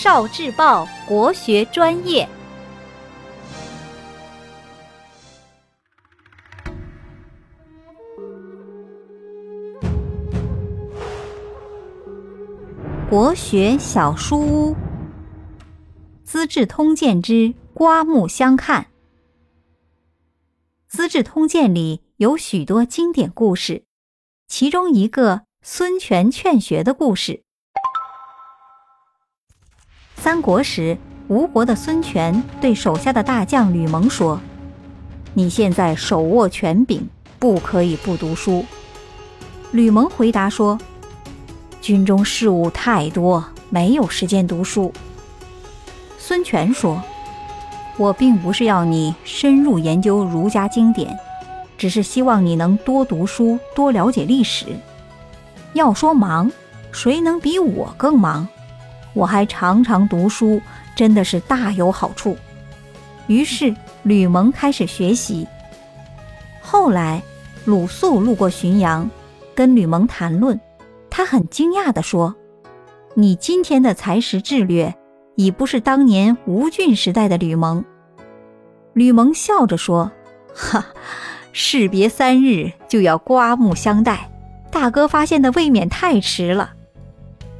少智报国学专业，国学小书屋，《资治通鉴》之刮目相看。《资治通鉴》里有许多经典故事，其中一个孙权劝学的故事。三国时，吴国的孙权对手下的大将吕蒙说：“你现在手握权柄，不可以不读书。”吕蒙回答说：“军中事务太多，没有时间读书。”孙权说：“我并不是要你深入研究儒家经典，只是希望你能多读书，多了解历史。要说忙，谁能比我更忙？”我还常常读书，真的是大有好处。于是吕蒙开始学习。后来鲁肃路过浔阳，跟吕蒙谈论，他很惊讶地说：“你今天的才识智略，已不是当年吴郡时代的吕蒙。”吕蒙笑着说：“哈，士别三日就要刮目相待，大哥发现的未免太迟了。”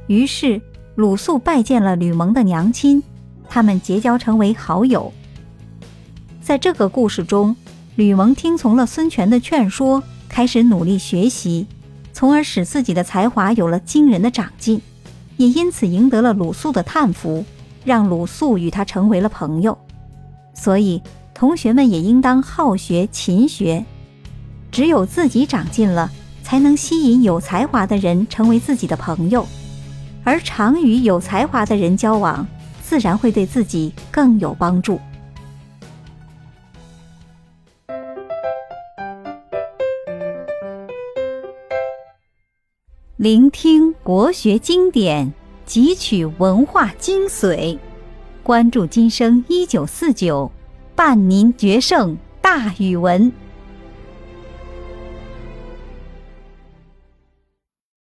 于是。鲁肃拜见了吕蒙的娘亲，他们结交成为好友。在这个故事中，吕蒙听从了孙权的劝说，开始努力学习，从而使自己的才华有了惊人的长进，也因此赢得了鲁肃的叹服，让鲁肃与他成为了朋友。所以，同学们也应当好学勤学，只有自己长进了，才能吸引有才华的人成为自己的朋友。而常与有才华的人交往，自然会对自己更有帮助。聆听国学经典，汲取文化精髓，关注今生一九四九，伴您决胜大语文。